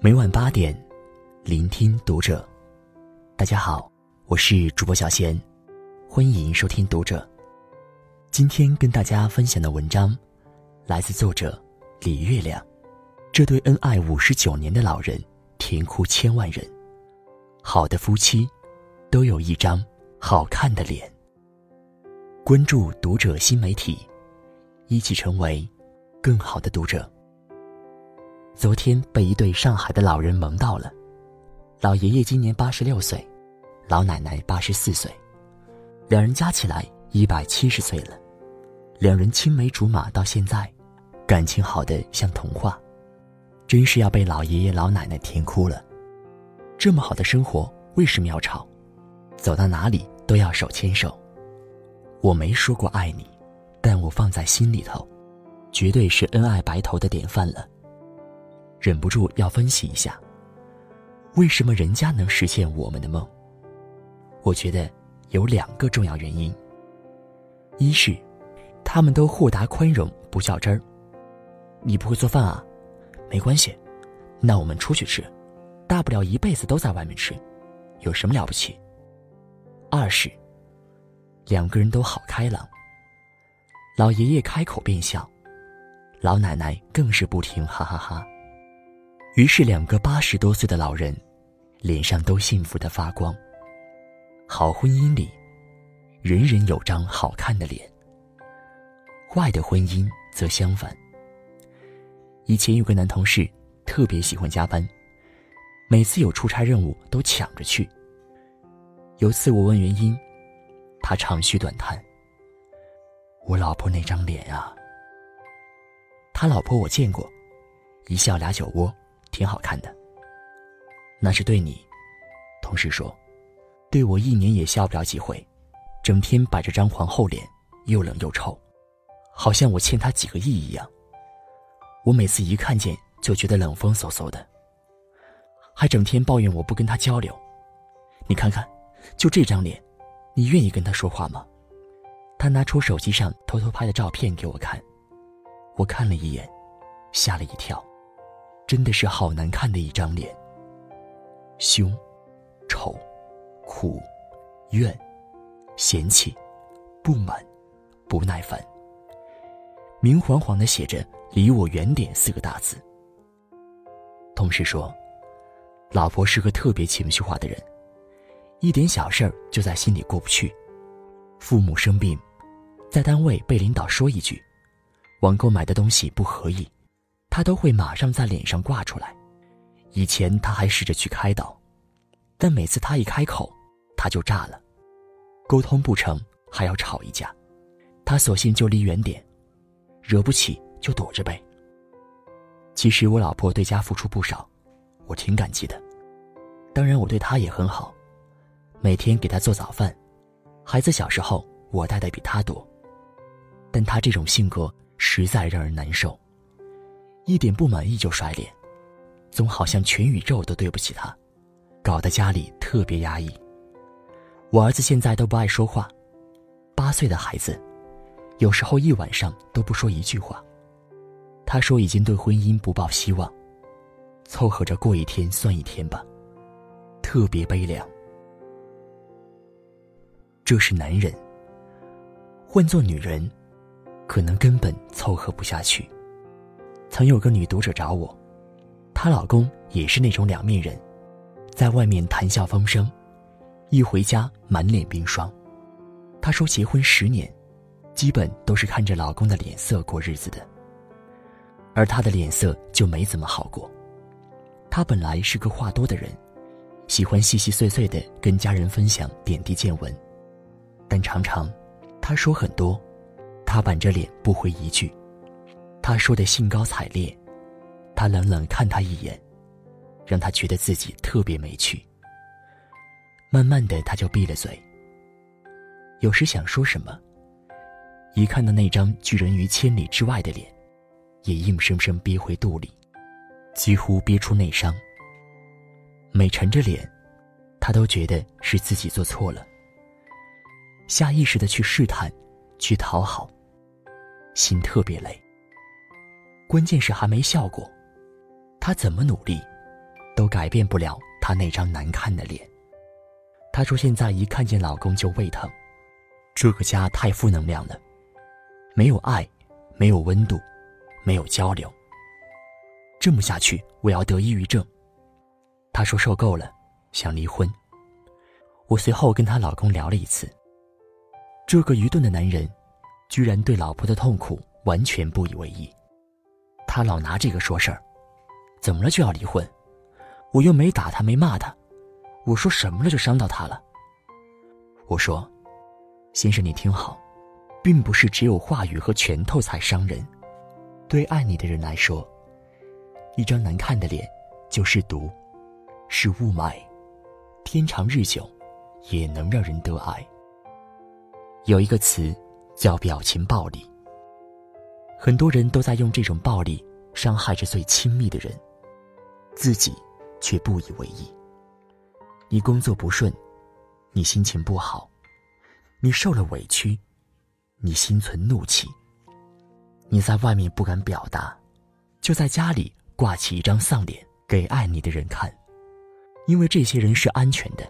每晚八点，聆听读者。大家好，我是主播小贤，欢迎收听读者。今天跟大家分享的文章，来自作者李月亮。这对恩爱五十九年的老人，甜哭千万人。好的夫妻，都有一张好看的脸。关注读者新媒体，一起成为更好的读者。昨天被一对上海的老人萌到了，老爷爷今年八十六岁，老奶奶八十四岁，两人加起来一百七十岁了。两人青梅竹马到现在，感情好的像童话，真是要被老爷爷老奶奶甜哭了。这么好的生活为什么要吵？走到哪里都要手牵手。我没说过爱你，但我放在心里头，绝对是恩爱白头的典范了。忍不住要分析一下，为什么人家能实现我们的梦？我觉得有两个重要原因。一是，他们都豁达宽容，不较真儿。你不会做饭啊？没关系，那我们出去吃，大不了一辈子都在外面吃，有什么了不起？二是，两个人都好开朗。老爷爷开口便笑，老奶奶更是不停哈哈哈。于是，两个八十多岁的老人，脸上都幸福的发光。好婚姻里，人人有张好看的脸。坏的婚姻则相反。以前有个男同事特别喜欢加班，每次有出差任务都抢着去。有次我问原因，他长吁短叹：“我老婆那张脸啊。”他老婆我见过，一笑俩酒窝。挺好看的。那是对你，同事说，对我一年也笑不了几回，整天摆着张皇后脸，又冷又臭，好像我欠他几个亿一样。我每次一看见就觉得冷风嗖嗖的，还整天抱怨我不跟他交流。你看看，就这张脸，你愿意跟他说话吗？他拿出手机上偷偷拍的照片给我看，我看了一眼，吓了一跳。真的是好难看的一张脸。凶、丑、苦、怨、嫌弃、不满、不耐烦，明晃晃的写着“离我远点”四个大字。同事说，老婆是个特别情绪化的人，一点小事儿就在心里过不去。父母生病，在单位被领导说一句，网购买的东西不合意。他都会马上在脸上挂出来。以前他还试着去开导，但每次他一开口，他就炸了，沟通不成还要吵一架。他索性就离远点，惹不起就躲着呗。其实我老婆对家付出不少，我挺感激的。当然我对她也很好，每天给她做早饭，孩子小时候我带的比她多。但她这种性格实在让人难受。一点不满意就甩脸，总好像全宇宙都对不起他，搞得家里特别压抑。我儿子现在都不爱说话，八岁的孩子，有时候一晚上都不说一句话。他说已经对婚姻不抱希望，凑合着过一天算一天吧，特别悲凉。这是男人，换做女人，可能根本凑合不下去。曾有个女读者找我，她老公也是那种两面人，在外面谈笑风生，一回家满脸冰霜。她说结婚十年，基本都是看着老公的脸色过日子的，而她的脸色就没怎么好过。她本来是个话多的人，喜欢细细碎碎的跟家人分享点滴见闻，但常常，她说很多，她板着脸不回一句。他说的兴高采烈，他冷冷看他一眼，让他觉得自己特别没趣。慢慢的，他就闭了嘴。有时想说什么，一看到那张拒人于千里之外的脸，也硬生生憋回肚里，几乎憋出内伤。每沉着脸，他都觉得是自己做错了，下意识的去试探，去讨好，心特别累。关键是还没效果，他怎么努力，都改变不了她那张难看的脸。她说：“现在一看见老公就胃疼，这个家太负能量了，没有爱，没有温度，没有交流。这么下去，我要得抑郁症。”她说：“受够了，想离婚。”我随后跟她老公聊了一次。这个愚钝的男人，居然对老婆的痛苦完全不以为意。他老拿这个说事儿，怎么了就要离婚？我又没打他，没骂他，我说什么了就伤到他了？我说，先生你听好，并不是只有话语和拳头才伤人。对爱你的人来说，一张难看的脸就是毒，是雾霾，天长日久，也能让人得癌。有一个词，叫表情暴力。很多人都在用这种暴力伤害着最亲密的人，自己却不以为意。你工作不顺，你心情不好，你受了委屈，你心存怒气。你在外面不敢表达，就在家里挂起一张丧脸给爱你的人看，因为这些人是安全的，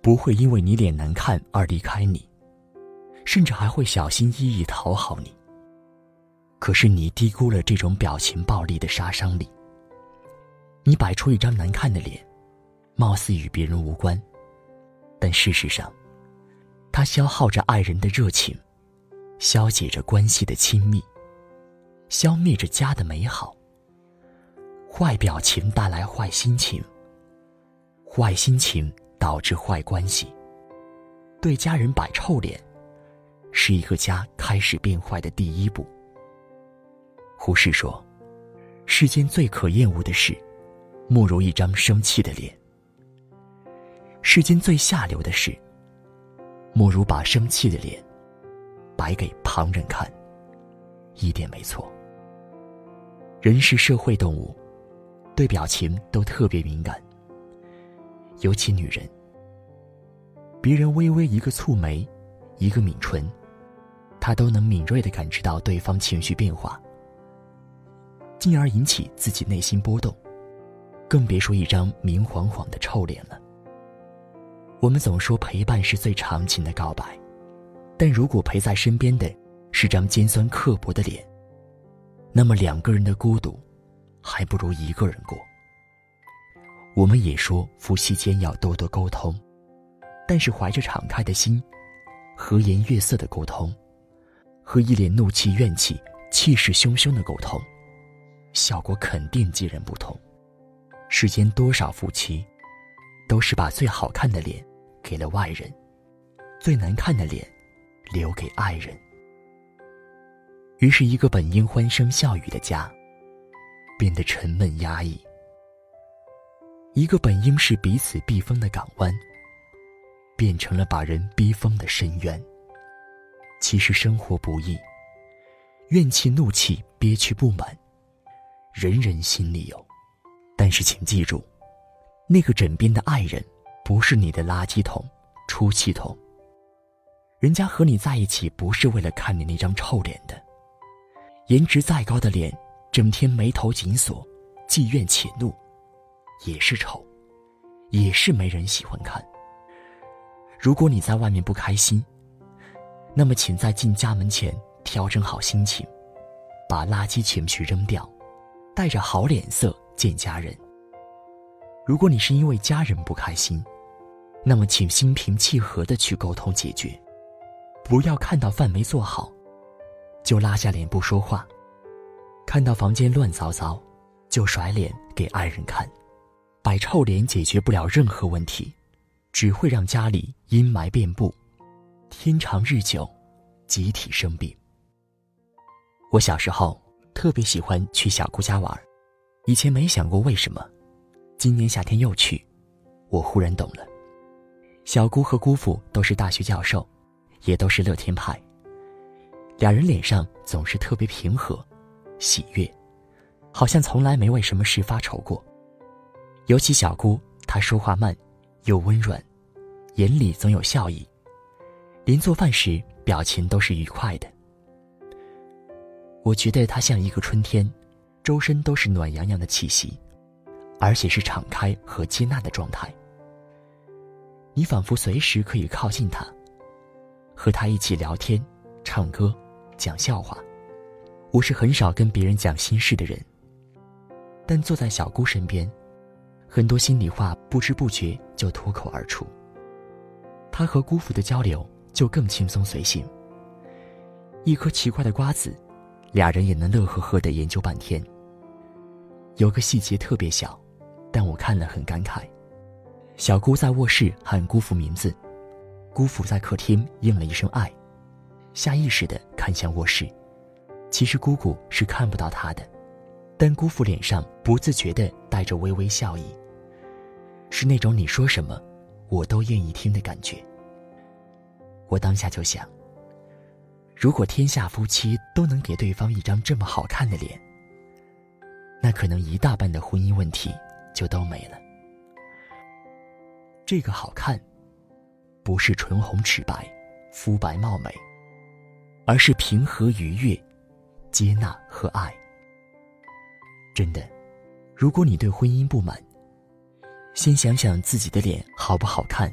不会因为你脸难看而离开你。甚至还会小心翼翼讨好你。可是你低估了这种表情暴力的杀伤力。你摆出一张难看的脸，貌似与别人无关，但事实上，它消耗着爱人的热情，消解着关系的亲密，消灭着家的美好。坏表情带来坏心情，坏心情导致坏关系。对家人摆臭脸。是一个家开始变坏的第一步。胡适说：“世间最可厌恶的事，莫如一张生气的脸；世间最下流的事，莫如把生气的脸摆给旁人看。”一点没错。人是社会动物，对表情都特别敏感，尤其女人。别人微微一个蹙眉，一个抿唇。他都能敏锐的感知到对方情绪变化，进而引起自己内心波动，更别说一张明晃晃的臭脸了。我们总说陪伴是最长情的告白，但如果陪在身边的是张尖酸刻薄的脸，那么两个人的孤独，还不如一个人过。我们也说夫妻间要多多沟通，但是怀着敞开的心，和颜悦色的沟通。和一脸怒气、怨气、气势汹汹的沟通，效果肯定截然不同。世间多少夫妻，都是把最好看的脸给了外人，最难看的脸留给爱人。于是，一个本应欢声笑语的家，变得沉闷压抑；一个本应是彼此避风的港湾，变成了把人逼疯的深渊。其实生活不易，怨气、怒气、憋屈、不满，人人心里有。但是请记住，那个枕边的爱人，不是你的垃圾桶、出气筒。人家和你在一起，不是为了看你那张臭脸的。颜值再高的脸，整天眉头紧锁、既怨且怒，也是丑，也是没人喜欢看。如果你在外面不开心，那么，请在进家门前调整好心情，把垃圾情绪扔掉，带着好脸色见家人。如果你是因为家人不开心，那么请心平气和的去沟通解决，不要看到饭没做好，就拉下脸不说话；看到房间乱糟糟，就甩脸给爱人看。摆臭脸解决不了任何问题，只会让家里阴霾遍布。天长日久，集体生病。我小时候特别喜欢去小姑家玩，以前没想过为什么，今年夏天又去，我忽然懂了。小姑和姑父都是大学教授，也都是乐天派。两人脸上总是特别平和、喜悦，好像从来没为什么事发愁过。尤其小姑，她说话慢，又温软，眼里总有笑意。临做饭时，表情都是愉快的。我觉得他像一个春天，周身都是暖洋洋的气息，而且是敞开和接纳的状态。你仿佛随时可以靠近他，和他一起聊天、唱歌、讲笑话。我是很少跟别人讲心事的人，但坐在小姑身边，很多心里话不知不觉就脱口而出。他和姑父的交流就更轻松随性。一颗奇怪的瓜子，俩人也能乐呵呵的研究半天。有个细节特别小，但我看了很感慨。小姑在卧室喊姑父名字，姑父在客厅应了一声“爱”，下意识的看向卧室。其实姑姑是看不到他的，但姑父脸上不自觉的带着微微笑意。是那种你说什么，我都愿意听的感觉。我当下就想，如果天下夫妻都能给对方一张这么好看的脸，那可能一大半的婚姻问题就都没了。这个好看，不是唇红齿白、肤白貌美，而是平和愉悦。接纳和爱。真的，如果你对婚姻不满，先想想自己的脸好不好看，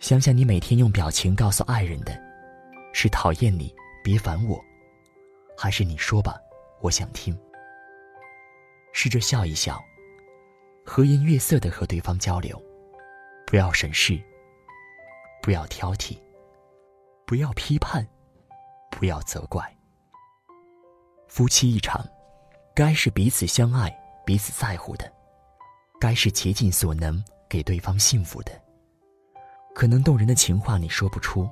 想想你每天用表情告诉爱人的，是讨厌你，别烦我，还是你说吧，我想听。试着笑一笑，和颜悦色的和对方交流，不要审视，不要挑剔，不要批判，不要责怪。夫妻一场，该是彼此相爱、彼此在乎的，该是竭尽所能给对方幸福的。可能动人的情话你说不出，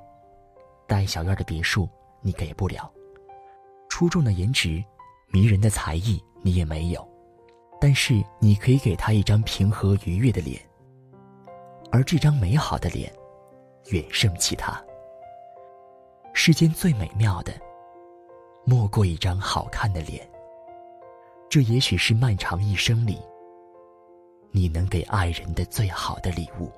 带小院的别墅你给不了，出众的颜值、迷人的才艺你也没有，但是你可以给他一张平和愉悦的脸，而这张美好的脸，远胜其他。世间最美妙的。莫过一张好看的脸。这也许是漫长一生里，你能给爱人的最好的礼物。